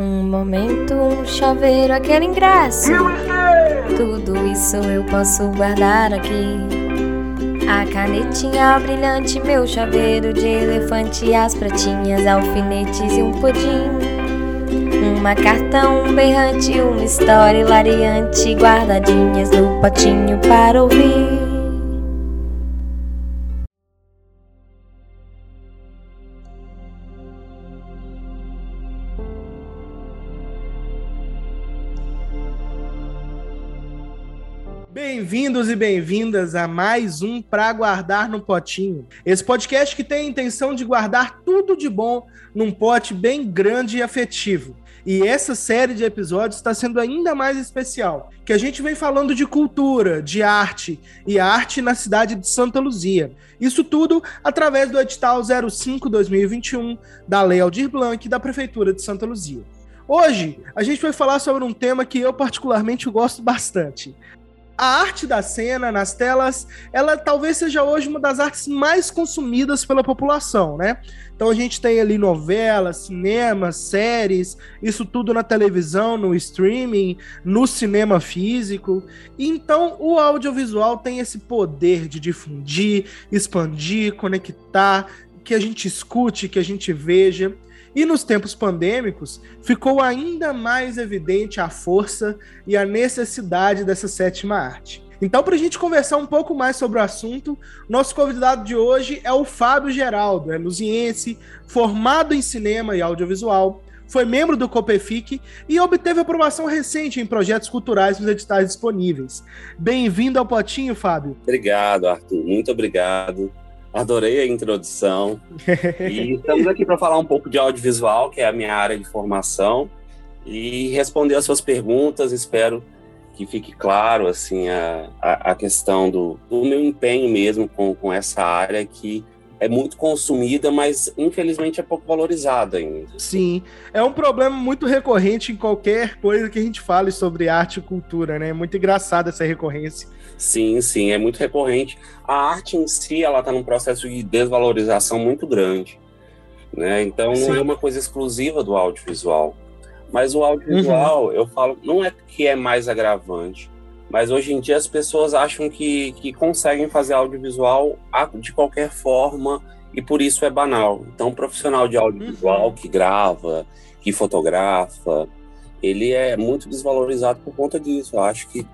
Um momento, um chaveiro, aquele ingresso. Tudo isso eu posso guardar aqui. A canetinha brilhante, meu chaveiro de elefante, as pratinhas, alfinetes e um pudim. Uma carta, um berrante, uma história hilariante, guardadinhas no potinho para ouvir. Bem-vindos e bem-vindas a mais um Pra Guardar no Potinho. Esse podcast que tem a intenção de guardar tudo de bom num pote bem grande e afetivo. E essa série de episódios está sendo ainda mais especial, que a gente vem falando de cultura, de arte e arte na cidade de Santa Luzia. Isso tudo através do edital 05/2021 da Lei Aldir Blanc da Prefeitura de Santa Luzia. Hoje, a gente vai falar sobre um tema que eu particularmente gosto bastante: a arte da cena nas telas, ela talvez seja hoje uma das artes mais consumidas pela população, né? Então a gente tem ali novelas, cinema, séries, isso tudo na televisão, no streaming, no cinema físico. Então o audiovisual tem esse poder de difundir, expandir, conectar, que a gente escute, que a gente veja. E nos tempos pandêmicos, ficou ainda mais evidente a força e a necessidade dessa sétima arte. Então, para a gente conversar um pouco mais sobre o assunto, nosso convidado de hoje é o Fábio Geraldo, é luziense, formado em cinema e audiovisual, foi membro do COPEFIC e obteve aprovação recente em projetos culturais nos editais disponíveis. Bem-vindo ao Potinho, Fábio. Obrigado, Arthur. Muito obrigado. Adorei a introdução. e estamos aqui para falar um pouco de audiovisual, que é a minha área de formação, e responder as suas perguntas. Espero que fique claro assim a, a, a questão do, do, meu empenho mesmo com, com essa área que é muito consumida, mas infelizmente é pouco valorizada ainda. Sim, é um problema muito recorrente em qualquer coisa que a gente fale sobre arte e cultura, né? É muito engraçada essa recorrência. Sim, sim, é muito recorrente. A arte em si, ela está num processo de desvalorização muito grande, né? Então sim. não é uma coisa exclusiva do audiovisual. Mas o audiovisual, uhum. eu falo, não é que é mais agravante, mas hoje em dia as pessoas acham que, que conseguem fazer audiovisual de qualquer forma e por isso é banal. Então, um profissional de audiovisual uhum. que grava, que fotografa, ele é muito desvalorizado por conta disso. Eu acho que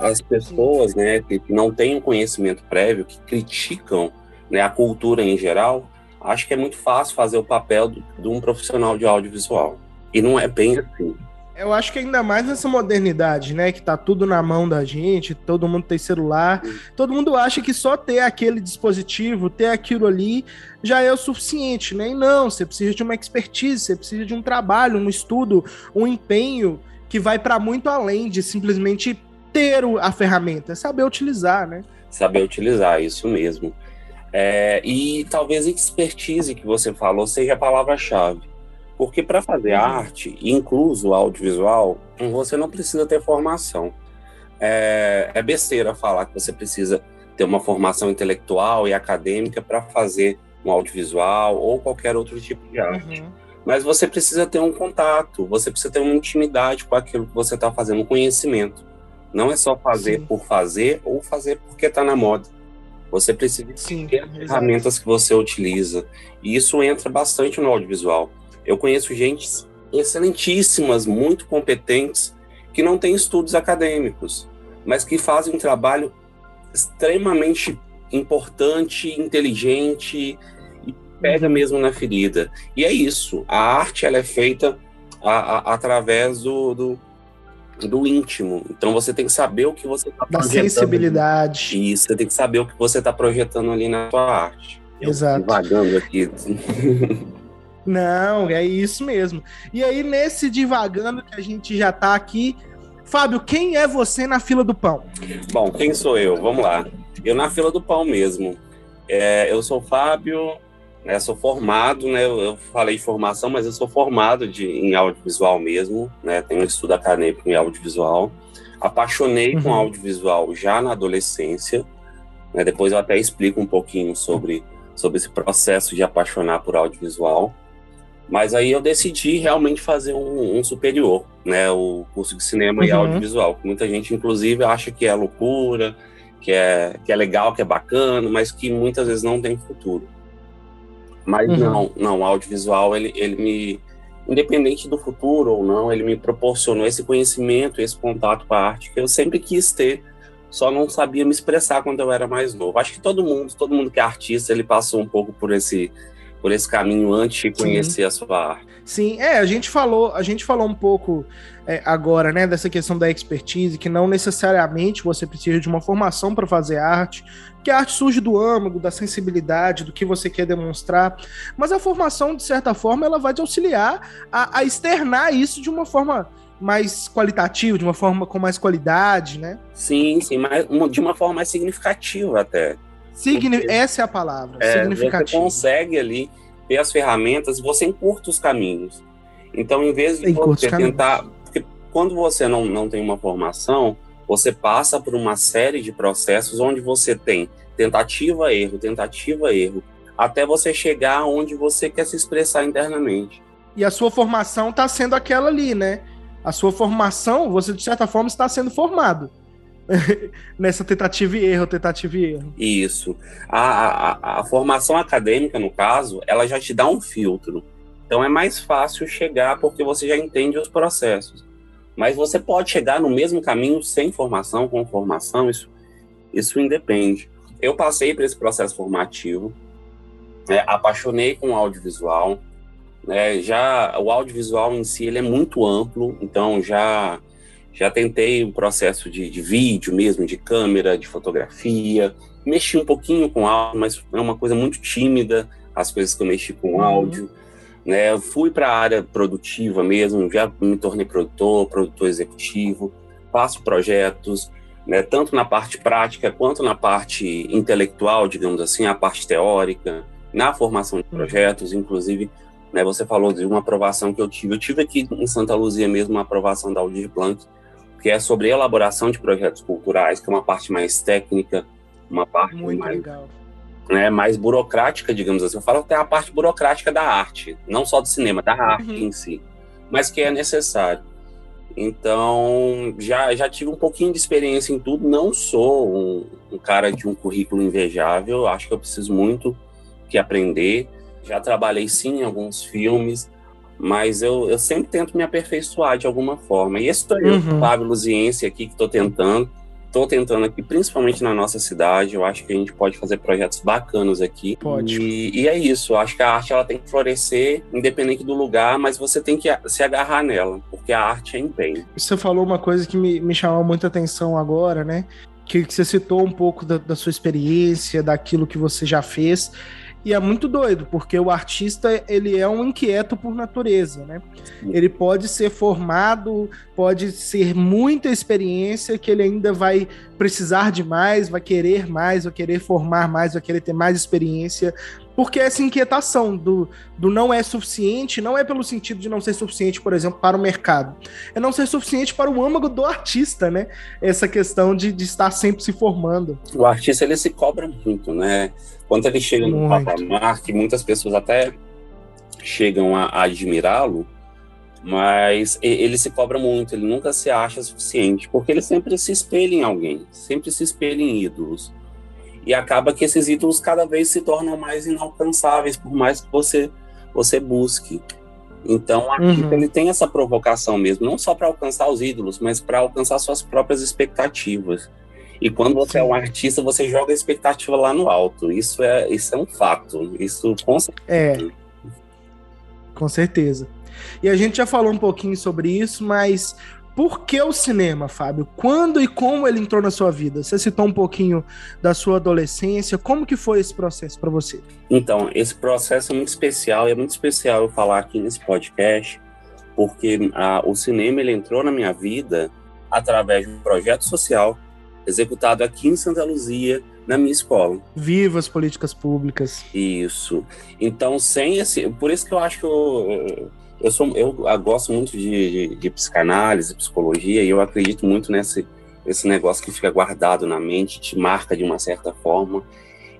as pessoas, né, que não têm um conhecimento prévio, que criticam né, a cultura em geral, acho que é muito fácil fazer o papel de, de um profissional de audiovisual. E não é bem assim. Eu acho que ainda mais nessa modernidade, né? Que tá tudo na mão da gente, todo mundo tem celular, todo mundo acha que só ter aquele dispositivo, ter aquilo ali, já é o suficiente, né? E não, você precisa de uma expertise, você precisa de um trabalho, um estudo, um empenho que vai para muito além de simplesmente ter a ferramenta, é saber utilizar, né? Saber utilizar, isso mesmo. É, e talvez expertise que você falou seja a palavra-chave porque para fazer uhum. arte, incluso audiovisual, você não precisa ter formação. É, é besteira falar que você precisa ter uma formação intelectual e acadêmica para fazer um audiovisual ou qualquer outro tipo de arte. Uhum. Mas você precisa ter um contato, você precisa ter uma intimidade com aquilo que você está fazendo, um conhecimento. Não é só fazer Sim. por fazer ou fazer porque está na moda. Você precisa Sim, ter ferramentas que você utiliza. E isso entra bastante no audiovisual. Eu conheço gente excelentíssimas, muito competentes, que não têm estudos acadêmicos, mas que fazem um trabalho extremamente importante, inteligente e pega mesmo na ferida. E é isso. A arte ela é feita a, a, através do, do, do, íntimo. Então você tem que saber o que você está projetando. Da sensibilidade. Isso, você tem que saber o que você está projetando ali na sua arte. Exato. Vagando aqui. Não, é isso mesmo. E aí, nesse divagando que a gente já tá aqui, Fábio, quem é você na fila do pão? Bom, quem sou eu? Vamos lá. Eu na fila do pão mesmo. É, eu sou Fábio, né, sou formado, né, eu falei formação, mas eu sou formado de, em audiovisual mesmo, né, tenho um estudo acadêmico em audiovisual. Apaixonei uhum. com audiovisual já na adolescência, né, depois eu até explico um pouquinho sobre, sobre esse processo de apaixonar por audiovisual. Mas aí eu decidi realmente fazer um, um superior, né? O curso de cinema uhum. e audiovisual. Muita gente, inclusive, acha que é loucura, que é, que é legal, que é bacana, mas que muitas vezes não tem futuro. Mas uhum. não, não, o audiovisual, ele, ele me, independente do futuro ou não, ele me proporcionou esse conhecimento, esse contato com a arte que eu sempre quis ter, só não sabia me expressar quando eu era mais novo. Acho que todo mundo, todo mundo que é artista, ele passou um pouco por esse por esse caminho antes de conhecer Sim. a sua arte. Sim, é, a gente falou, a gente falou um pouco é, agora, né, dessa questão da expertise, que não necessariamente você precisa de uma formação para fazer arte, que a arte surge do âmago, da sensibilidade, do que você quer demonstrar, mas a formação, de certa forma, ela vai te auxiliar a, a externar isso de uma forma mais qualitativa, de uma forma com mais qualidade, né? Sim, sim, mas de uma forma mais significativa até. Signi essa é a palavra, é, significativo. Você consegue ali ter as ferramentas, você encurta os caminhos. Então, em vez de você tentar. Porque quando você não, não tem uma formação, você passa por uma série de processos onde você tem tentativa, erro, tentativa, erro, até você chegar onde você quer se expressar internamente. E a sua formação está sendo aquela ali, né? A sua formação, você de certa forma está sendo formado. nessa tentativa e erro, tentativa e erro. Isso. A, a, a, formação acadêmica, no caso, ela já te dá um filtro. Então é mais fácil chegar porque você já entende os processos. Mas você pode chegar no mesmo caminho sem formação, com formação, isso, isso independe. Eu passei por esse processo formativo, né, apaixonei com o audiovisual, né, já o audiovisual em si ele é muito amplo, então já já tentei o processo de, de, vídeo mesmo, de câmera, de fotografia. Mexi um pouquinho com áudio, mas é uma coisa muito tímida, as coisas que eu mexi com uhum. áudio. Né? Eu fui para a área produtiva mesmo, já me tornei produtor, produtor executivo, faço projetos, né? tanto na parte prática quanto na parte intelectual, digamos assim, a parte teórica, na formação de uhum. projetos, inclusive né, você falou de uma aprovação que eu tive. Eu tive aqui em Santa Luzia mesmo uma aprovação da Aldir Blanc, que é sobre elaboração de projetos culturais, que é uma parte mais técnica, uma parte Muito mais, legal. Né, mais burocrática, digamos assim. Eu falo até a parte burocrática da arte, não só do cinema, da arte uhum. em si, mas que é necessário. Então, já, já tive um pouquinho de experiência em tudo. Não sou um, um cara de um currículo invejável, acho que eu preciso muito que aprender. Já trabalhei sim em alguns filmes, mas eu, eu sempre tento me aperfeiçoar de alguma forma. E esse estou eu, uhum. Fábio Luziense, aqui, que estou tentando. Estou tentando aqui, principalmente na nossa cidade. Eu acho que a gente pode fazer projetos bacanas aqui. Pode. E, e é isso. Eu acho que a arte ela tem que florescer, independente do lugar, mas você tem que se agarrar nela, porque a arte é empenho. Você falou uma coisa que me, me chamou muita atenção agora, né? Que, que você citou um pouco da, da sua experiência, daquilo que você já fez. E é muito doido, porque o artista ele é um inquieto por natureza, né? Ele pode ser formado, pode ser muita experiência que ele ainda vai precisar de mais, vai querer mais, vai querer formar mais, vai querer ter mais experiência, porque essa inquietação do, do não é suficiente não é pelo sentido de não ser suficiente, por exemplo, para o mercado. É não ser suficiente para o âmago do artista, né? Essa questão de, de estar sempre se formando. O artista, ele se cobra muito, né? Quando ele chega muito. no patamar, que muitas pessoas até chegam a, a admirá-lo, mas ele se cobra muito, ele nunca se acha suficiente, porque ele sempre se espelha em alguém, sempre se espelha em ídolos. E acaba que esses ídolos cada vez se tornam mais inalcançáveis, por mais que você, você busque. Então, a uhum. ele tem essa provocação mesmo, não só para alcançar os ídolos, mas para alcançar suas próprias expectativas. E quando você é um artista, você joga a expectativa lá no alto. Isso é, isso é um fato. Isso com certeza. É. Com certeza. E a gente já falou um pouquinho sobre isso, mas por que o cinema, Fábio? Quando e como ele entrou na sua vida? Você citou um pouquinho da sua adolescência. Como que foi esse processo para você? Então, esse processo é muito especial e é muito especial eu falar aqui nesse podcast, porque a, o cinema ele entrou na minha vida através de um projeto social executado aqui em Santa Luzia, na minha escola. Viva as políticas públicas. Isso. Então, sem esse. Por isso que eu acho que eu, eu, sou, eu gosto muito de, de, de psicanálise, psicologia, e eu acredito muito nesse, nesse negócio que fica guardado na mente, te marca de uma certa forma,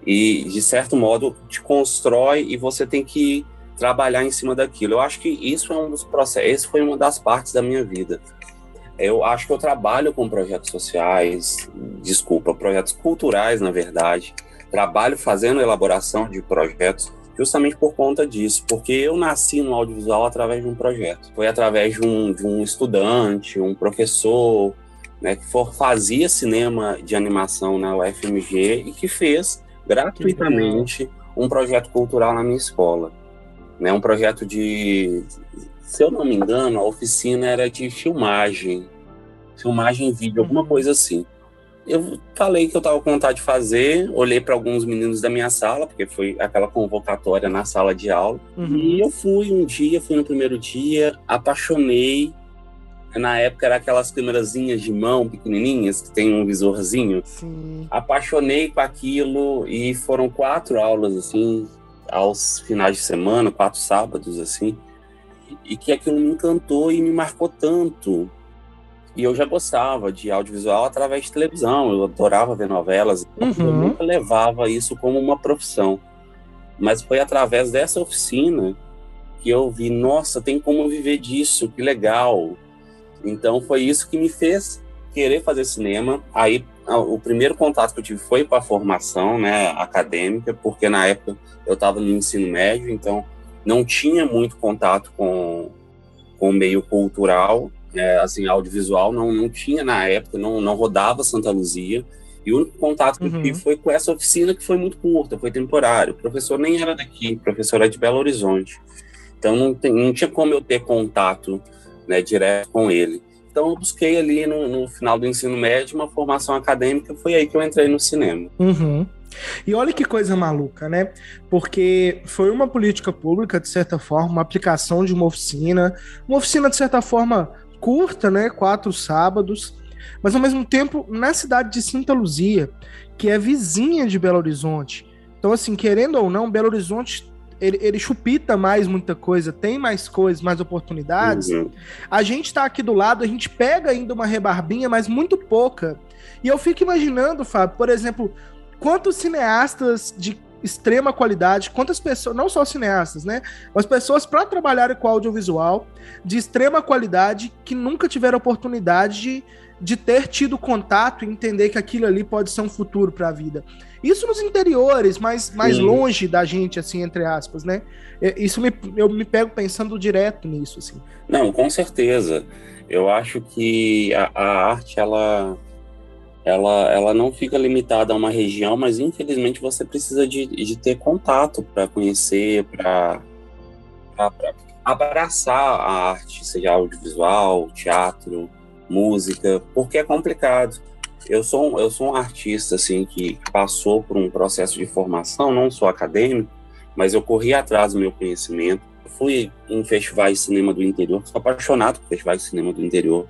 e de certo modo te constrói, e você tem que trabalhar em cima daquilo. Eu acho que isso é um dos processos, esse foi uma das partes da minha vida. Eu acho que eu trabalho com projetos sociais, desculpa, projetos culturais, na verdade. Trabalho fazendo elaboração de projetos justamente por conta disso, porque eu nasci no audiovisual através de um projeto. Foi através de um, de um estudante, um professor, né, que for, fazia cinema de animação na UFMG e que fez gratuitamente um projeto cultural na minha escola. Né, um projeto de, se eu não me engano, a oficina era de filmagem, filmagem em vídeo, alguma uhum. coisa assim eu falei que eu estava com vontade de fazer, olhei para alguns meninos da minha sala, porque foi aquela convocatória na sala de aula. Uhum. E eu fui um dia, fui no primeiro dia, apaixonei. Na época era aquelas câmerazinhas de mão pequenininhas que tem um visorzinho. Sim. Apaixonei com aquilo e foram quatro aulas assim, aos finais de semana, quatro sábados assim. E que aquilo me encantou e me marcou tanto e eu já gostava de audiovisual através de televisão, eu adorava ver novelas, uhum. eu nunca levava isso como uma profissão. Mas foi através dessa oficina que eu vi, nossa, tem como viver disso, que legal. Então foi isso que me fez querer fazer cinema. Aí o primeiro contato que eu tive foi para a formação, né, acadêmica, porque na época eu estava no ensino médio, então não tinha muito contato com, com o meio cultural é, assim, audiovisual, não, não tinha na época, não, não rodava Santa Luzia. E o único contato que uhum. eu tive foi com essa oficina que foi muito curta, foi temporário. O professor nem era daqui, o professor era de Belo Horizonte. Então não, tem, não tinha como eu ter contato né, direto com ele. Então eu busquei ali no, no, final do ensino médio uma formação acadêmica, foi aí que eu entrei no cinema. Uhum. E olha que coisa maluca, né? Porque foi uma política pública, de certa forma, uma aplicação de uma oficina, uma oficina, de certa forma, curta, né? Quatro sábados, mas ao mesmo tempo na cidade de Santa Luzia, que é vizinha de Belo Horizonte. Então, assim, querendo ou não, Belo Horizonte ele, ele chupita mais muita coisa, tem mais coisas, mais oportunidades. Uhum. A gente tá aqui do lado, a gente pega ainda uma rebarbinha, mas muito pouca. E eu fico imaginando, Fábio, por exemplo, quantos cineastas de extrema qualidade, quantas pessoas, não só cineastas, né? Mas pessoas para trabalharem com audiovisual de extrema qualidade que nunca tiveram oportunidade de, de ter tido contato e entender que aquilo ali pode ser um futuro para a vida. Isso nos interiores, mais, mais longe da gente, assim, entre aspas, né? É, isso me, eu me pego pensando direto nisso, assim. Não, com certeza. Eu acho que a, a arte, ela ela, ela não fica limitada a uma região, mas infelizmente você precisa de, de ter contato para conhecer, para abraçar a arte, seja audiovisual, teatro, música, porque é complicado. Eu sou, eu sou um artista assim que passou por um processo de formação, não sou acadêmico, mas eu corri atrás do meu conhecimento. Fui em festivais de cinema do interior, sou apaixonado por festivais de cinema do interior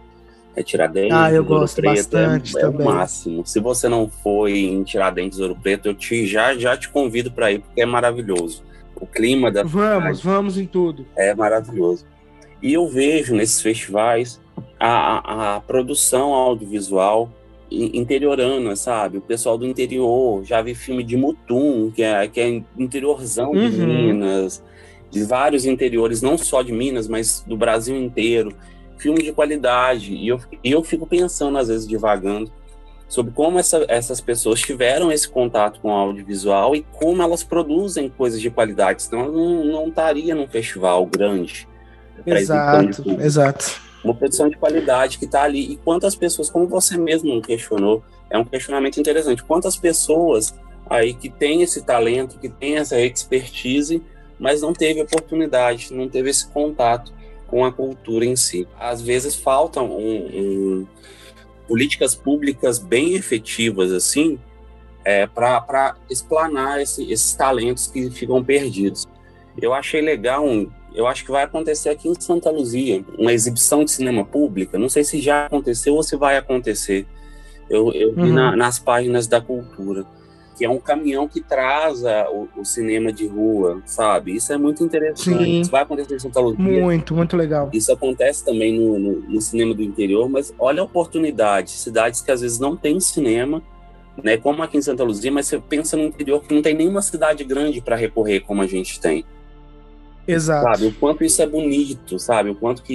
é Tiradentes. Ah, eu gosto Preto, bastante é, também. É o máximo. Se você não foi em Tiradentes, Ouro Preto, eu te, já, já te convido para ir, porque é maravilhoso. O clima da Vamos, vamos em tudo. É maravilhoso. E eu vejo nesses festivais a, a, a produção audiovisual interiorana, sabe? O pessoal do interior, já vi filme de Mutum, que é, que é interiorzão uhum. de Minas, de vários interiores, não só de Minas, mas do Brasil inteiro filme de qualidade. E eu, eu fico pensando, às vezes, divagando, sobre como essa, essas pessoas tiveram esse contato com o audiovisual e como elas produzem coisas de qualidade. Senão não, não estaria num festival grande. Exato, exato. Uma produção de qualidade que está ali. E quantas pessoas, como você mesmo questionou, é um questionamento interessante. Quantas pessoas aí que têm esse talento, que têm essa expertise, mas não teve oportunidade, não teve esse contato com a cultura em si. Às vezes faltam um, um, políticas públicas bem efetivas assim é, para explanar esse, esses talentos que ficam perdidos. Eu achei legal, um, eu acho que vai acontecer aqui em Santa Luzia, uma exibição de cinema pública. Não sei se já aconteceu ou se vai acontecer. Eu, eu vi uhum. na, nas páginas da cultura que é um caminhão que traz a, o, o, cinema de rua, sabe? Isso é muito interessante. Sim. Isso vai acontecer em Santa Luzia. Muito, muito legal. Isso acontece também no, no, no, cinema do interior, mas olha a oportunidade. Cidades que às vezes não tem cinema, né? Como aqui em Santa Luzia, mas você pensa no interior que não tem nenhuma cidade grande para recorrer como a gente tem. Exato. Sabe, o quanto isso é bonito, sabe? O quanto que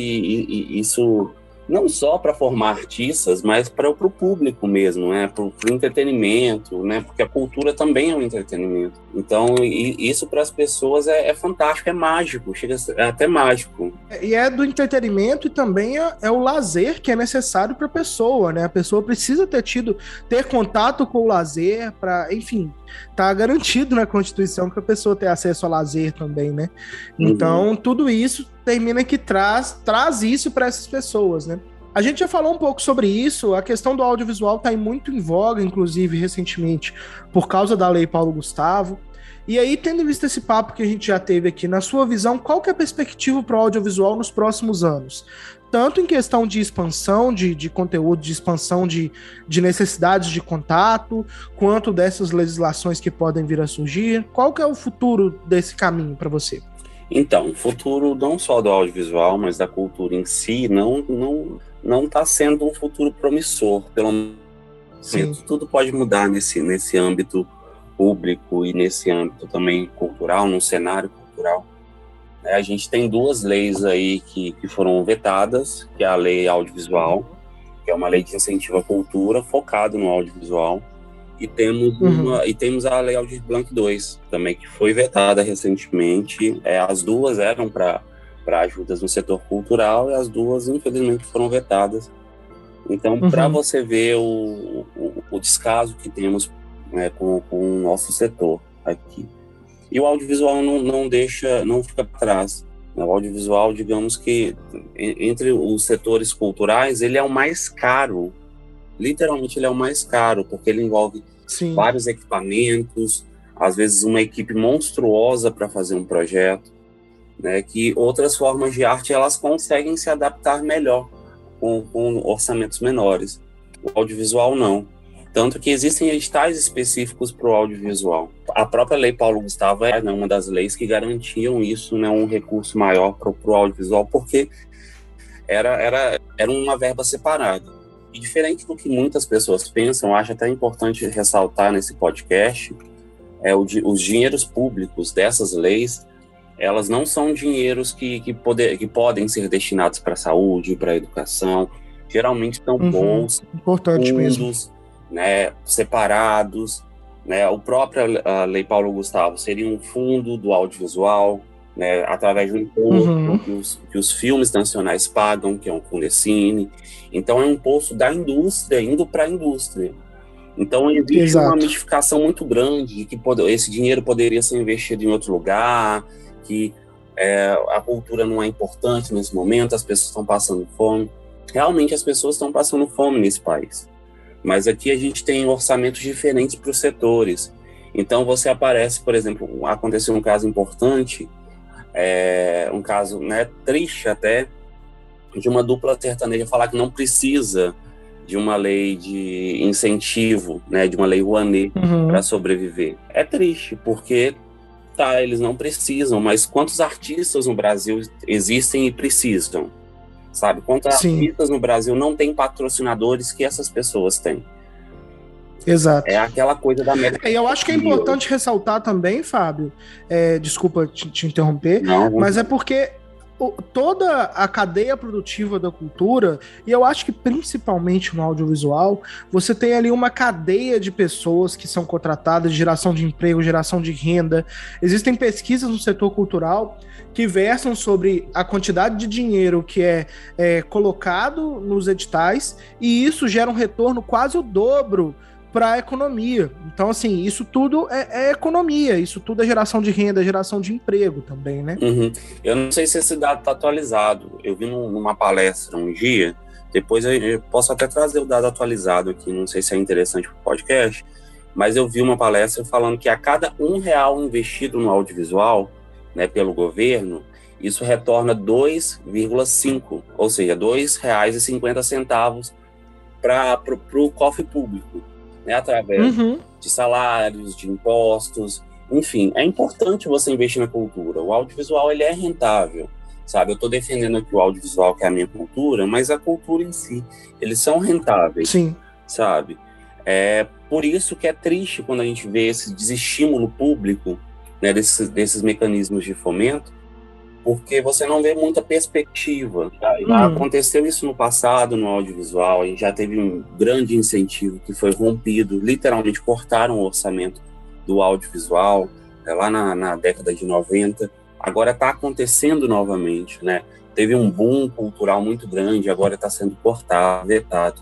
isso não só para formar artistas, mas para o público mesmo, né? Para o entretenimento, né? Porque a cultura também é um entretenimento. Então, isso para as pessoas é, é, fantástico, é mágico, chega é até mágico. E é do entretenimento e também é, é o lazer que é necessário para a pessoa, né? A pessoa precisa ter tido, ter contato com o lazer para, enfim, tá garantido na Constituição que a pessoa ter acesso a lazer também, né? Então, uhum. tudo isso termina que traz, traz isso para essas pessoas, né? A gente já falou um pouco sobre isso, a questão do audiovisual está muito em voga, inclusive, recentemente, por causa da Lei Paulo Gustavo. E aí, tendo visto esse papo que a gente já teve aqui, na sua visão, qual que é a perspectiva para o audiovisual nos próximos anos? Tanto em questão de expansão de, de conteúdo, de expansão de, de necessidades de contato, quanto dessas legislações que podem vir a surgir. Qual que é o futuro desse caminho para você? Então, o futuro não só do audiovisual, mas da cultura em si, não não não está sendo um futuro promissor. Pelo menos tudo pode mudar nesse nesse âmbito público e nesse âmbito também cultural, no cenário cultural. É, a gente tem duas leis aí que, que foram vetadas, que é a lei audiovisual, que é uma lei de incentivo à cultura focado no audiovisual, e temos, uhum. uma, e temos a Lei Aldir Blanc 2, também, que foi vetada recentemente. É, as duas eram para ajudas no setor cultural e as duas, infelizmente, foram vetadas. Então, uhum. para você ver o, o, o, descaso que temos né, com, com o nosso setor aqui. E o audiovisual não, não deixa, não fica atrás. Né? O audiovisual, digamos que, entre os setores culturais, ele é o mais caro. Literalmente, ele é o mais caro, porque ele envolve Sim. vários equipamentos, às vezes uma equipe monstruosa para fazer um projeto, né, que outras formas de arte elas conseguem se adaptar melhor com, com orçamentos menores. O audiovisual não. Tanto que existem editais específicos para o audiovisual. A própria Lei Paulo Gustavo é né, uma das leis que garantiam isso, né, um recurso maior para o audiovisual, porque era, era, era uma verba separada. E diferente do que muitas pessoas pensam, acho até importante ressaltar nesse podcast, é o, os dinheiros públicos dessas leis, elas não são dinheiros que, que, poder, que podem ser destinados para a saúde, para a educação. Geralmente são uhum, bolsas, importante fundos, mesmo. Né, separados. Né, o próprio a Lei Paulo Gustavo seria um fundo do audiovisual, né, através do imposto uhum. que, os, que, os, filmes nacionais pagam, que é um Fundecine. Então, é um imposto da indústria indo para a indústria. Então, existe Exato. uma mitificação muito grande de que pode, esse dinheiro poderia ser investido em outro lugar, que é, a cultura não é importante nesse momento, as pessoas estão passando fome. Realmente, as pessoas estão passando fome nesse país. Mas aqui a gente tem orçamentos diferentes para os setores. Então, você aparece, por exemplo, aconteceu um caso importante é, um caso né, triste até, de uma dupla sertaneja falar que não precisa de uma lei de incentivo, né, de uma lei Rouanet uhum. para sobreviver. É triste, porque tá, eles não precisam, mas quantos artistas no Brasil existem e precisam? Sabe? Quantos Sim. artistas no Brasil não têm patrocinadores que essas pessoas têm? Exato. É aquela coisa da América. E eu acho que é importante ressaltar também, Fábio, é, desculpa te, te interromper, não, não. mas é porque toda a cadeia produtiva da cultura, e eu acho que principalmente no audiovisual, você tem ali uma cadeia de pessoas que são contratadas, geração de emprego, geração de renda. Existem pesquisas no setor cultural que versam sobre a quantidade de dinheiro que é, é colocado nos editais, e isso gera um retorno quase o dobro para a economia. Então, assim, isso tudo é, é, economia, isso tudo é geração de renda, geração de emprego também, né? Uhum. Eu não sei se esse dado está atualizado. Eu vi numa palestra um dia, depois eu posso até trazer o dado atualizado aqui, não sei se é interessante para o podcast, mas eu vi uma palestra falando que a cada um real investido no audiovisual, né, pelo governo, isso retorna 2,5, ou seja, R$ 2,50 para o cofre público né, através uhum. de salários, de impostos, enfim, é importante você investir na cultura. O audiovisual ele é rentável, sabe? Eu estou defendendo aqui o audiovisual que é a minha cultura, mas a cultura em si, eles são rentáveis, Sim. sabe? É por isso que é triste quando a gente vê esse desestímulo público, né, desses, desses mecanismos de fomento, porque você não vê muita perspectiva. Já, já uhum. aconteceu isso no passado, no audiovisual, a gente já teve um grande incentivo que foi rompido, literalmente cortaram o orçamento do audiovisual, é, lá na, na década de 90. Agora está acontecendo novamente, né? Teve um boom cultural muito grande, agora está sendo cortado, vetado.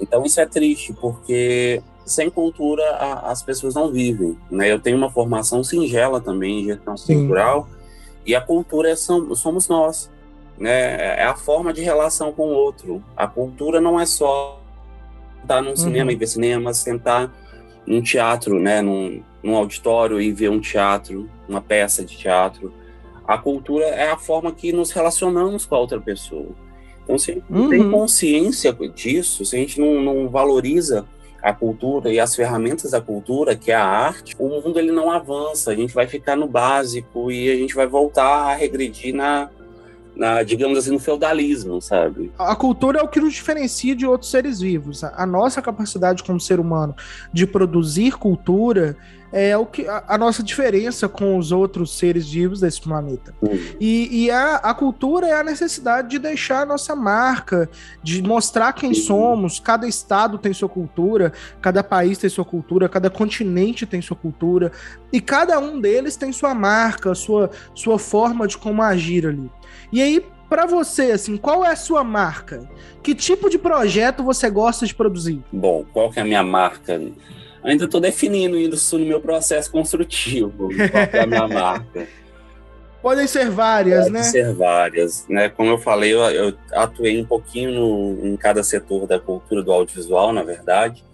Então isso é triste, porque sem cultura a, as pessoas não vivem. Né? Eu tenho uma formação singela também em gestão Sim. cultural, e a cultura é, somos nós. Né? É a forma de relação com o outro. A cultura não é só estar num uhum. cinema e ver cinema, sentar num teatro, né? num, num auditório e ver um teatro, uma peça de teatro. A cultura é a forma que nos relacionamos com a outra pessoa. Então, se a gente não uhum. tem consciência disso, se a gente não, não valoriza a cultura e as ferramentas da cultura, que é a arte, o mundo ele não avança, a gente vai ficar no básico e a gente vai voltar a regredir na, na, digamos assim, no feudalismo, sabe? A cultura é o que nos diferencia de outros seres vivos. A nossa capacidade como ser humano de produzir cultura é o que a, a, nossa diferença com os outros seres vivos desse planeta. Uhum. E, e a, a, cultura é a necessidade de deixar a nossa marca, de mostrar quem uhum. somos. Cada estado tem sua cultura, cada país tem sua cultura, cada continente tem sua cultura, e cada um deles tem sua marca, sua, sua forma de como agir ali. E aí, para você, assim, qual é a sua marca? Que tipo de projeto você gosta de produzir? Bom, qual que é a minha marca? ainda estou definindo isso no meu processo construtivo, qual é a minha marca. Podem ser várias, Podem né? Podem ser várias, né? Como eu falei, eu, eu atuei um pouquinho no, em cada setor da cultura do audiovisual, na verdade.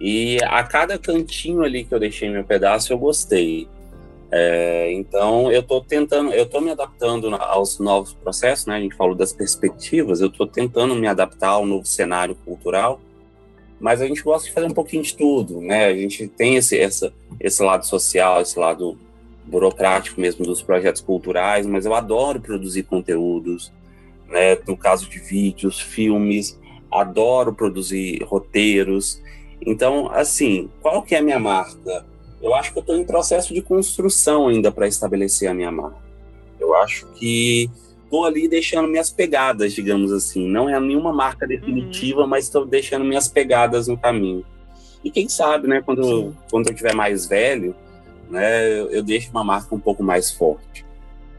E a cada cantinho ali que eu deixei meu pedaço, eu gostei. É, então, eu estou tentando, eu estou me adaptando aos novos processos, né? A gente falou das perspectivas, eu estou tentando me adaptar ao novo cenário cultural mas a gente gosta de fazer um pouquinho de tudo, né? A gente tem esse, essa, esse lado social, esse lado burocrático mesmo dos projetos culturais, mas eu adoro produzir conteúdos, né? No caso de vídeos, filmes, adoro produzir roteiros. Então, assim, qual que é a minha marca? Eu acho que eu estou em processo de construção ainda para estabelecer a minha marca. Eu acho que estou ali deixando minhas pegadas, digamos assim. Não é nenhuma marca uhum. definitiva, uhum. mas estou deixando minhas pegadas no caminho. E quem sabe, né, quando, eu, quando eu tiver mais velho, né, eu, eu deixo uma marca um pouco mais forte.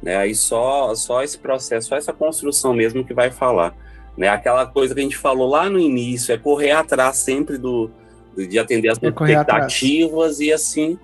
Né? Aí só, só esse processo, só essa construção mesmo que vai falar. Né? Aquela coisa que a gente falou lá no início, é correr atrás sempre do, de atender as é expectativas e assim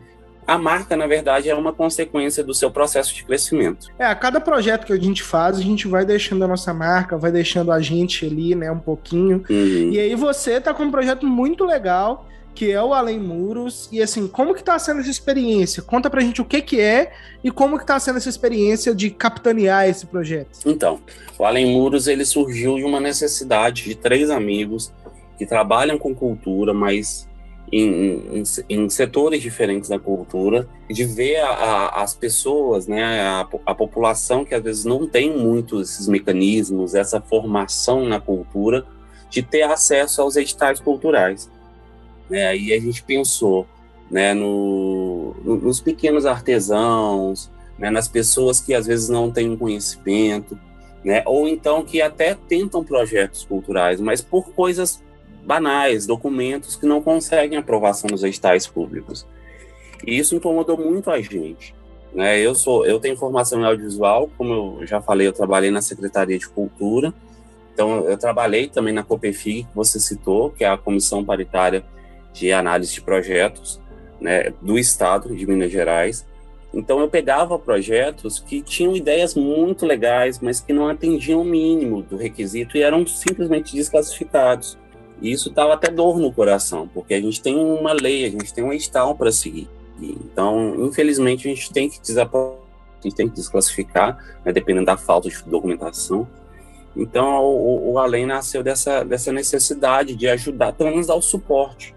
a marca, na verdade, é uma consequência do seu processo de crescimento. É, a cada projeto que a gente faz, a gente vai deixando a nossa marca, vai deixando a gente ali, né, um pouquinho. Uhum. E aí você tá com um projeto muito legal, que é o Além Muros. E assim, como que tá sendo essa experiência? Conta pra gente o que que é e como que tá sendo essa experiência de capitanear esse projeto. Então, o Além Muros, ele surgiu de uma necessidade de três amigos que trabalham com cultura, mas em, em, em, setores diferentes da cultura, de ver a, a, as pessoas, né, a, a, população que às vezes não tem muito esses mecanismos, essa formação na cultura, de ter acesso aos editais culturais. Né, aí a gente pensou né, no, no, nos pequenos artesãos, né, nas pessoas que às vezes não têm conhecimento, né, ou então que até tentam projetos culturais, mas por coisas banais, documentos que não conseguem aprovação nos editais públicos. E isso incomodou muito a gente. Né? Eu sou, eu tenho formação em audiovisual, como eu já falei, eu trabalhei na Secretaria de Cultura. Então, eu trabalhei também na COPEFIG, que você citou, que é a Comissão Paritária de Análise de Projetos né, do Estado de Minas Gerais. Então, eu pegava projetos que tinham ideias muito legais, mas que não atendiam o mínimo do requisito e eram simplesmente desclassificados. E isso estava até dor no coração, porque a gente tem uma lei, a gente tem um edital para seguir. Então, infelizmente, a gente tem que desaprovar, a gente tem que desclassificar, né, dependendo da falta de documentação. Então, o, o Além nasceu dessa, dessa necessidade de ajudar, pelo menos dar o suporte.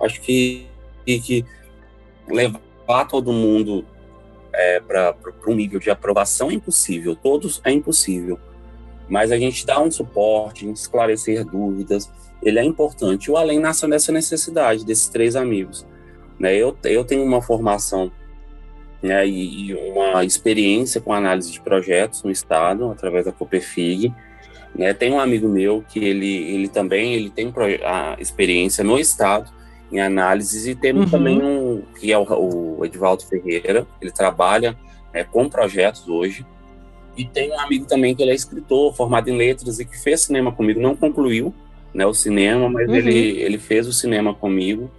Acho que, que, que levar todo mundo é, para um nível de aprovação é impossível, todos é impossível. Mas a gente dá um suporte, esclarecer dúvidas, ele é importante. O Além nasceu dessa necessidade desses três amigos. Né? Eu, eu tenho uma formação né, e, e, uma experiência com análise de projetos no estado através da Copefig. Né, tem um amigo meu que ele, ele também ele tem a experiência no estado em análises e temos uhum. também um que é o, o Edvaldo Ferreira. Ele trabalha é, com projetos hoje e tem um amigo também que ele é escritor, formado em letras e que fez cinema comigo. Não concluiu né, o cinema, mas uhum. ele, ele fez o cinema comigo.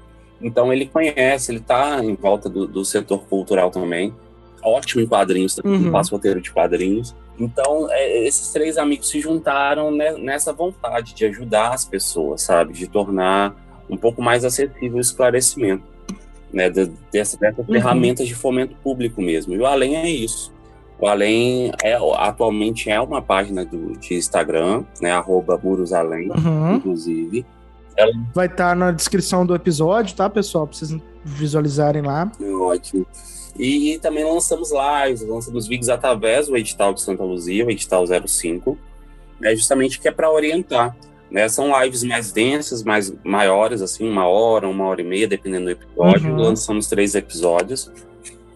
Então ele conhece, ele está em volta do, do, setor cultural também. Ótimo em quadrinhos, uhum. faz roteiro de quadrinhos. Então, é, esses três amigos se juntaram né, nessa vontade de ajudar as pessoas, sabe? De tornar um pouco mais acessível o esclarecimento, né? De, dessa, dessas uhum. ferramentas de fomento público mesmo. E o Além é isso. O Além é, atualmente é uma página do, de Instagram, né? Arroba Murosalém, uhum. inclusive. Ela... Vai estar tá na descrição do episódio, tá, pessoal? Pra vocês visualizarem lá. Ótimo. E, e, também lançamos lives, lançamos vídeos através do edital de Santa Luzia, o edital 05, né, justamente que é para orientar. Né? São lives mais densas, mais maiores, assim, uma hora, uma hora e meia, dependendo do episódio. Uhum. Lançamos três episódios.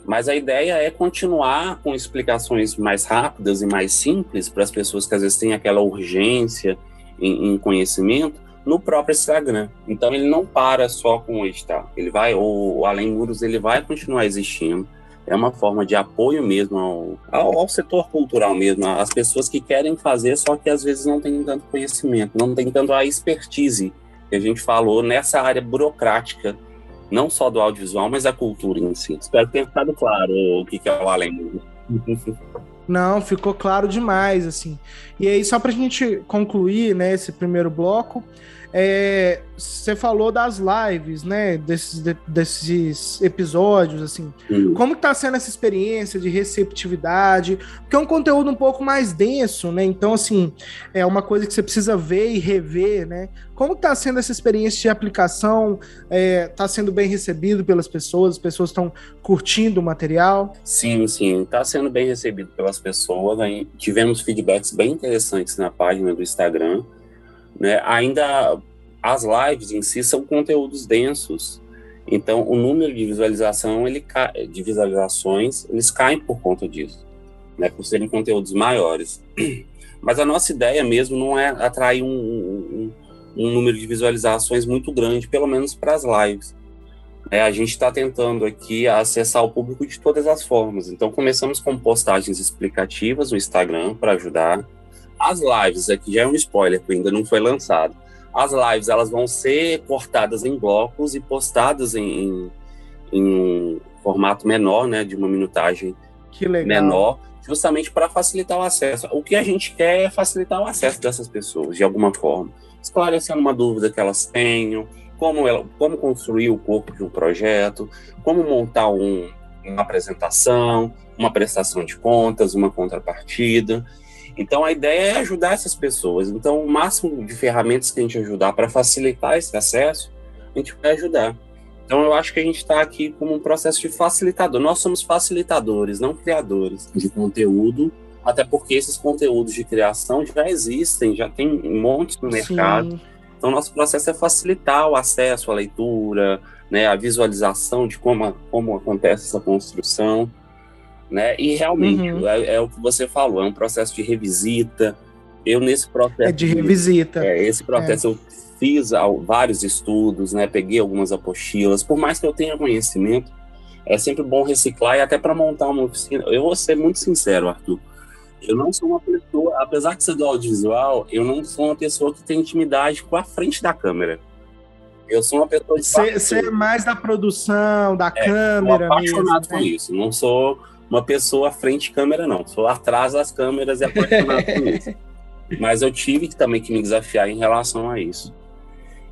Mas a ideia é continuar com explicações mais rápidas e mais simples para as pessoas que às vezes têm aquela urgência em, em, conhecimento no próprio Instagram. Então ele não para só com o edital. Ele vai, o, o Além Muros, ele vai continuar existindo. É uma forma de apoio mesmo ao, ao, ao, setor cultural mesmo, às pessoas que querem fazer, só que às vezes não têm tanto conhecimento, não tem tanto a expertise que a gente falou nessa área burocrática não só do audiovisual, mas da cultura em si. Espero que tenha ficado claro o que é o além. Não, ficou claro demais, assim. E aí, só para a gente concluir, né, esse primeiro bloco, é, você falou das lives, né? Desses, de, desses episódios, assim. Uhum. Como está sendo essa experiência de receptividade? Porque é um conteúdo um pouco mais denso, né? Então, assim, é uma coisa que você precisa ver e rever, né? Como está sendo essa experiência de aplicação? Está é, sendo bem recebido pelas pessoas? As pessoas estão curtindo o material? Sim, sim. Está sendo bem recebido pelas pessoas. Né? Tivemos feedbacks bem interessantes na página do Instagram. Né? Ainda as lives em si são conteúdos densos, então o número de visualização ele de visualizações eles caem por conta disso, né? Por serem conteúdos maiores. Mas a nossa ideia mesmo não é atrair um, um, um número de visualizações muito grande, pelo menos para as lives. É, a gente está tentando aqui acessar o público de todas as formas. Então, começamos com postagens explicativas no Instagram para ajudar. As lives, aqui já é um spoiler, que ainda não foi lançado. As lives elas vão ser cortadas em blocos e postadas em, em, em formato menor, né, de uma minutagem menor, justamente para facilitar o acesso. O que a gente quer é facilitar o acesso dessas pessoas, de alguma forma, esclarecendo uma dúvida que elas tenham, como, ela, como construir o corpo de um projeto, como montar um, uma apresentação, uma prestação de contas, uma contrapartida. Então a ideia é ajudar essas pessoas. Então o máximo de ferramentas que a gente ajudar para facilitar esse acesso, a gente vai ajudar. Então eu acho que a gente está aqui como um processo de facilitador. Nós somos facilitadores, não criadores de conteúdo, até porque esses conteúdos de criação já existem, já tem um monte no mercado. Sim. Então nosso processo é facilitar o acesso à leitura, né, a visualização de como, como acontece essa construção né? E realmente uhum. é, é, o que você falou, é um processo de revisita. Eu nesse processo é de revisita. É, esse processo é. eu fiz vários estudos, né? Peguei algumas apostilas. Por mais que eu tenha conhecimento, é sempre bom reciclar e até para montar uma oficina. Eu vou ser muito sincero, Arthur. Eu não sou uma pessoa, apesar de ser do audiovisual, eu não sou uma pessoa que tem intimidade com a frente da câmera. Eu sou uma pessoa. Você é mais da produção, da é, câmera. Eu apaixonado mesmo, com né? isso. Não sou uma pessoa frente câmera, não. Sou atrás das câmeras e apaixonado por isso. Mas eu tive também que me desafiar em relação a isso.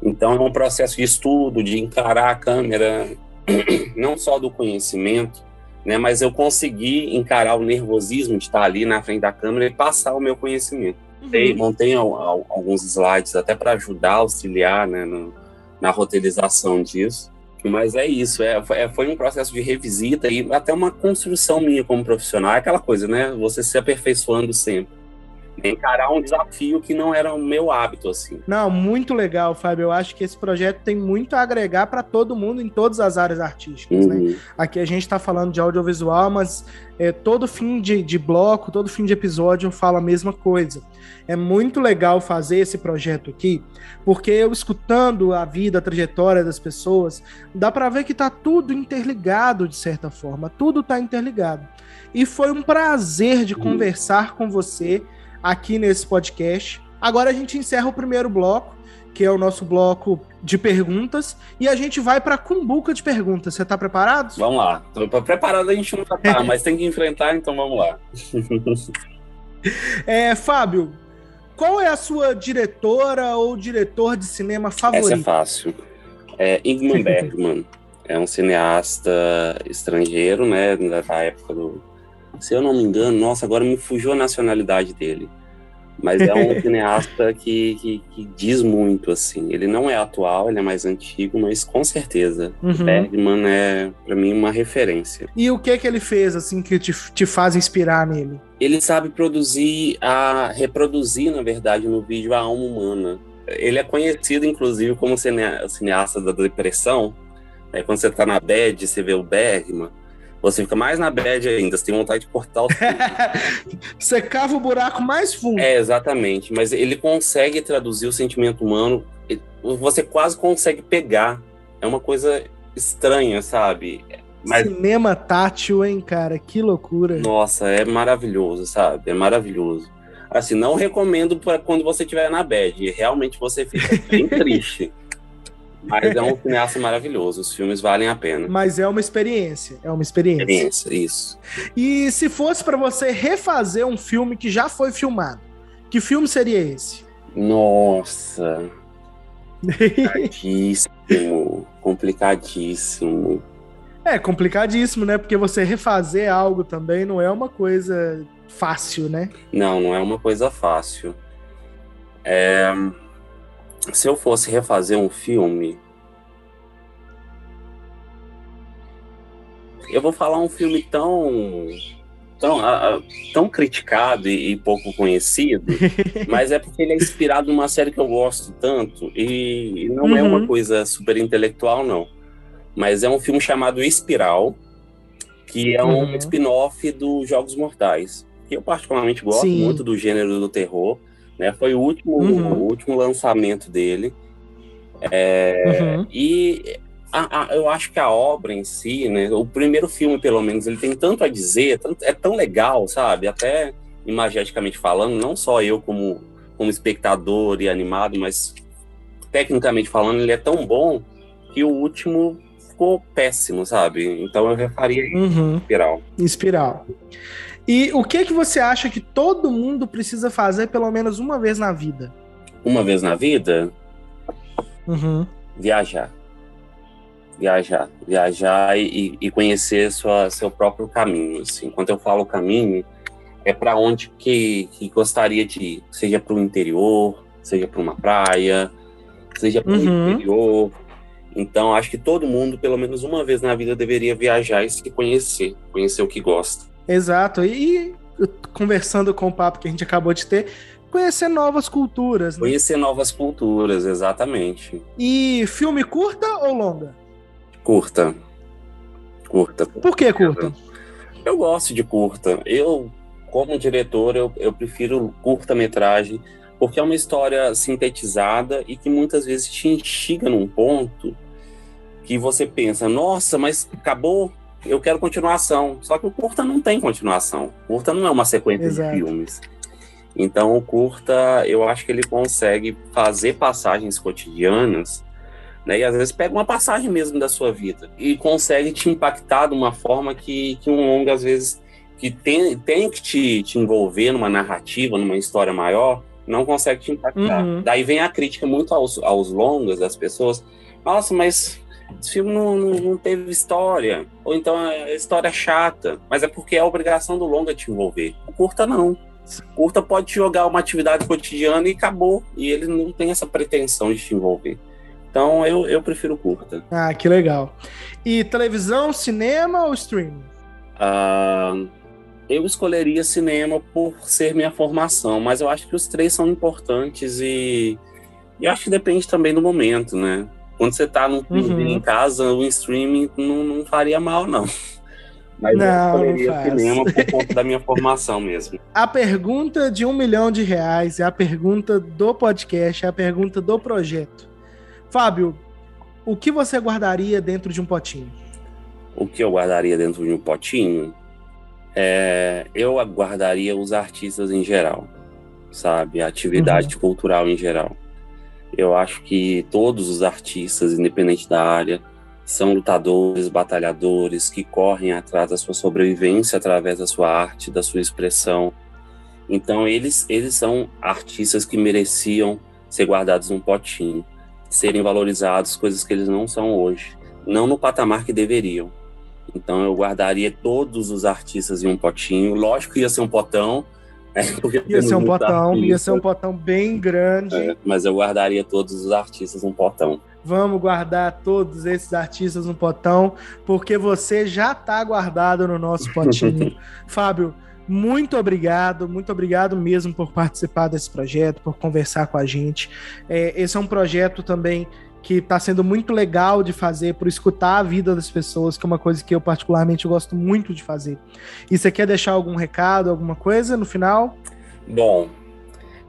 Então é um processo de estudo, de encarar a câmera, não só do conhecimento, né, mas eu consegui encarar o nervosismo de estar ali na frente da câmera e passar o meu conhecimento. Uhum. Montei alguns slides até para ajudar, auxiliar né, no, na roteirização disso. Mas é isso, é, é, foi um processo de revisita e até uma construção minha como profissional, é aquela coisa, né? Você se aperfeiçoando sempre. Encarar um desafio que não era o meu hábito, assim. Não, muito legal, Fábio. Eu acho que esse projeto tem muito a agregar para todo mundo em todas as áreas artísticas, né? uhum. né? Aqui a gente está falando de audiovisual, mas é, todo fim de, de bloco, todo fim de episódio eu falo a mesma coisa. É muito legal fazer esse projeto aqui, porque eu escutando a vida, a trajetória das pessoas, dá para ver que tá tudo interligado de certa forma, tudo tá interligado. E foi um prazer de uhum. conversar com você aqui nesse podcast. Agora a gente encerra o primeiro bloco, que é o nosso bloco de perguntas, e a gente vai para a cumbuca de perguntas. Você está preparado? Vamos lá. Tô preparado a gente não tá, mas tem que enfrentar, então vamos lá. é, Fábio, qual é a sua diretora ou diretor de cinema favorito? Essa é fácil. É Ingmar Bergman. é um cineasta estrangeiro, né, da época do se eu não me engano, nossa, agora me fugiu a nacionalidade dele. Mas é um cineasta que, que, que, diz muito, assim. Ele não é atual, ele é mais antigo, mas com certeza. Uhum. Bergman é, para mim, uma referência. E o que que ele fez, assim, que te, te faz inspirar nele? Ele sabe produzir, a reproduzir, na verdade, no vídeo a alma humana. Ele é conhecido, inclusive, como cineasta da depressão. Aí, quando você tá na bad, você vê o Bergman você fica mais na bad ainda, você tem vontade de cortar o Você cava o buraco mais fundo. É, exatamente. Mas ele consegue traduzir o sentimento humano, você quase consegue pegar. É uma coisa estranha, sabe? Mas... Cinema tátil, hein, cara? Que loucura. Nossa, é maravilhoso, sabe? É maravilhoso. Assim, não recomendo para quando você estiver na bad. Realmente você fica bem triste. Mas é um cineasta maravilhoso, os filmes valem a pena. Mas é uma experiência, é uma experiência. Experiência, isso. E se fosse para você refazer um filme que já foi filmado, que filme seria esse? Nossa. Complicadíssimo, complicadíssimo. É, complicadíssimo, né? Porque você refazer algo também não é uma coisa fácil, né? Não, não é uma coisa fácil. É se eu fosse refazer um filme, eu vou falar um filme tão tão, tão criticado e, e, pouco conhecido, mas é porque ele é inspirado numa série que eu gosto tanto e, e não uhum. é uma uhum. coisa super intelectual não, mas é um filme chamado Espiral, que é um uhum. spin-off dos Jogos Mortais, que eu particularmente gosto Sim. muito do gênero do terror. Né? Foi o último, uhum. o último lançamento dele. É, uhum. E a, a, eu acho que a obra em si, né, o primeiro filme, pelo menos, ele tem tanto a dizer, tanto, é tão legal, sabe? Até imageticamente falando, não só eu como, como espectador e animado, mas tecnicamente falando, ele é tão bom que o último ficou péssimo, sabe? Então eu refaria uhum. Espiral. Espiral. E o que que você acha que todo mundo precisa fazer pelo menos uma vez na vida? Uma vez na vida? Uhum. Viajar. Viajar. Viajar e, e conhecer sua, seu próprio caminho. Assim. Quando eu falo caminho, é para onde que, que gostaria de ir. Seja para o interior, seja para uma praia, seja para o uhum. interior. Então, acho que todo mundo, pelo menos uma vez na vida, deveria viajar e se conhecer, conhecer o que gosta. Exato. E conversando com o papo que a gente acabou de ter, conhecer novas culturas. Né? Conhecer novas culturas, exatamente. E filme curta ou longa? Curta. Curta. Por que curta? Eu gosto de curta. Eu, como diretor, eu, eu prefiro curta-metragem, porque é uma história sintetizada e que muitas vezes te instiga num ponto que você pensa, nossa, mas acabou, eu quero continuação. Só que o curta não tem continuação. O curta não é uma sequência Exato. de filmes. Então, o curta, eu acho que ele consegue fazer passagens cotidianas, né? E às vezes pega uma passagem mesmo da sua vida e consegue te impactar de uma forma que, que um longa, às vezes, que tem, tem que te, te envolver numa narrativa, numa história maior, não consegue te impactar. Uhum. Daí vem a crítica muito aos, aos longas das pessoas. Nossa, mas esse filme não, não, não, teve história, ou então a história é chata, mas é porque é a obrigação do longa te envolver. O curta não. O curta pode jogar uma atividade cotidiana e acabou, e ele não tem essa pretensão de te envolver. Então eu, eu prefiro curta. Ah, que legal. E televisão, cinema ou streaming? Uh, eu escolheria cinema por ser minha formação, mas eu acho que os três são importantes e, e acho que depende também do momento, né? Quando você tá num uhum. em casa, o streaming não, não faria mal, não. Mas não, eu escolheria não cinema por conta da minha formação mesmo. A pergunta de um milhão de reais é a pergunta do podcast, é a pergunta do projeto. Fábio, o que você guardaria dentro de um potinho? O que eu guardaria dentro de um potinho? É, eu guardaria os artistas em geral, sabe? A atividade uhum. cultural em geral. Eu acho que todos os artistas, independente da área, são lutadores, batalhadores que correm atrás da sua sobrevivência através da sua arte, da sua expressão. Então eles eles são artistas que mereciam ser guardados num potinho, serem valorizados, coisas que eles não são hoje, não no patamar que deveriam. Então eu guardaria todos os artistas em um potinho. Lógico que ia ser um potão, ia ser um potão, artistas, ia ser um potão bem grande. É, mas eu guardaria todos os artistas num potão. Vamos guardar todos esses artistas no potão, porque você já está guardado no nosso potinho. Fábio, muito obrigado, muito obrigado mesmo por participar desse projeto, por conversar com a gente. É, esse é um projeto também que está sendo muito legal de fazer, por escutar a vida das pessoas, que é uma coisa que eu particularmente gosto muito de fazer. E você quer deixar algum recado, alguma coisa no final? Bom,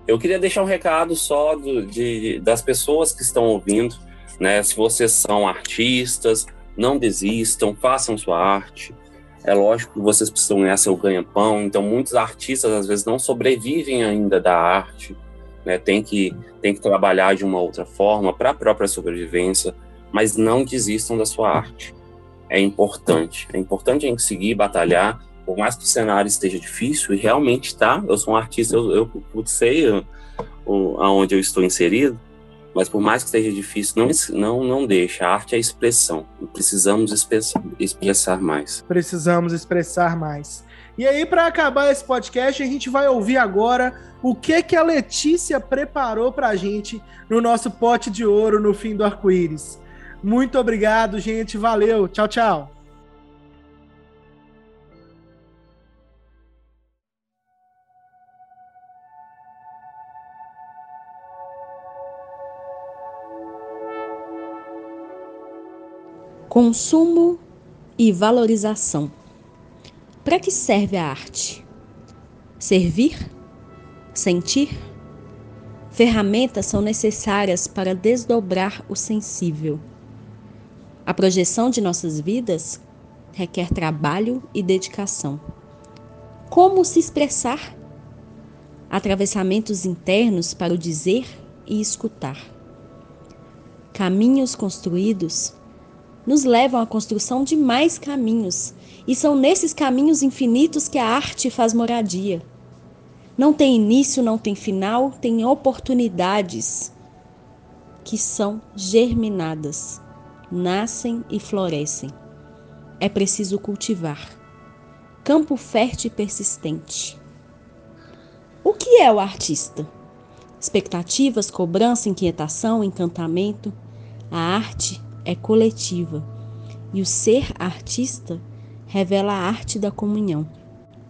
eu queria deixar um recado só do, de, das pessoas que estão ouvindo, né? Se vocês são artistas, não desistam, façam sua arte. É lógico que vocês precisam ganhar seu ganha-pão, então muitos artistas às vezes não sobrevivem ainda da arte né? Tem que tem que trabalhar de uma outra forma para a própria sobrevivência, mas não desistam da sua arte. É importante, é importante a gente seguir batalhar, por mais que o cenário esteja difícil e realmente está. Eu sou um artista, eu, eu, sei aonde eu estou inserido, mas por mais que esteja difícil, não, não, não deixa. A arte é expressão. Precisamos expressar, expressar mais. Precisamos expressar mais. E aí, para acabar esse podcast, a gente vai ouvir agora o que que a Letícia preparou para a gente no nosso pote de ouro no fim do arco-íris. Muito obrigado, gente. Valeu. Tchau, tchau. Consumo e valorização. Para que serve a arte? Servir? Sentir? Ferramentas são necessárias para desdobrar o sensível. A projeção de nossas vidas requer trabalho e dedicação. Como se expressar? Atravessamentos internos para o dizer e escutar. Caminhos construídos nos levam à construção de mais caminhos e são nesses caminhos infinitos que a arte faz moradia. Não tem início, não tem final, tem oportunidades que são germinadas, nascem e florescem. É preciso cultivar. Campo fértil e persistente. O que é o artista? Expectativas, cobrança, inquietação, encantamento. A arte é coletiva e o ser artista revela a arte da comunhão.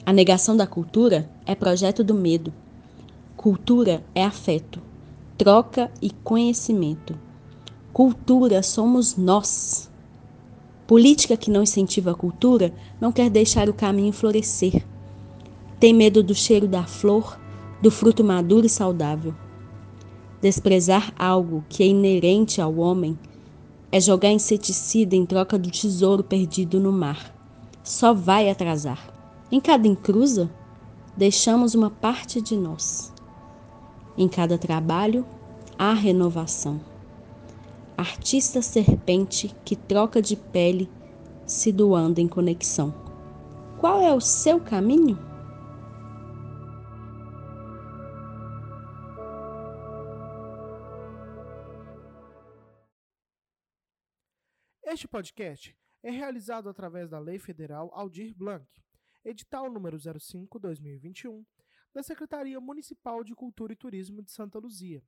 A negação da cultura é projeto do medo. Cultura é afeto, troca e conhecimento. Cultura somos nós. Política que não incentiva a cultura não quer deixar o caminho florescer. Tem medo do cheiro da flor, do fruto maduro e saudável. Desprezar algo que é inerente ao homem é jogar inseticida em troca do tesouro perdido no mar só vai atrasar. Em cada encruza, deixamos uma parte de nós. Em cada trabalho, há renovação. Artista serpente que troca de pele, se doando em conexão. Qual é o seu caminho? Este podcast é realizado através da Lei Federal Aldir Blanc, edital número 05/2021, da Secretaria Municipal de Cultura e Turismo de Santa Luzia.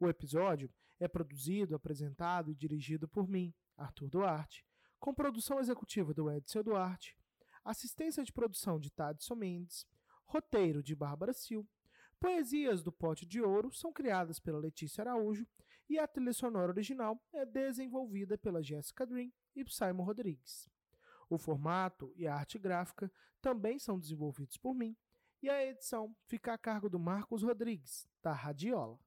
O episódio é produzido, apresentado e dirigido por mim, Arthur Duarte, com produção executiva do Edson Duarte, assistência de produção de Tadson Mendes, roteiro de Bárbara Sil, poesias do Pote de Ouro são criadas pela Letícia Araújo e a trilha sonora original é desenvolvida pela Jessica Dream e Simon Rodrigues. O formato e a arte gráfica também são desenvolvidos por mim, e a edição fica a cargo do Marcos Rodrigues, da Radiola.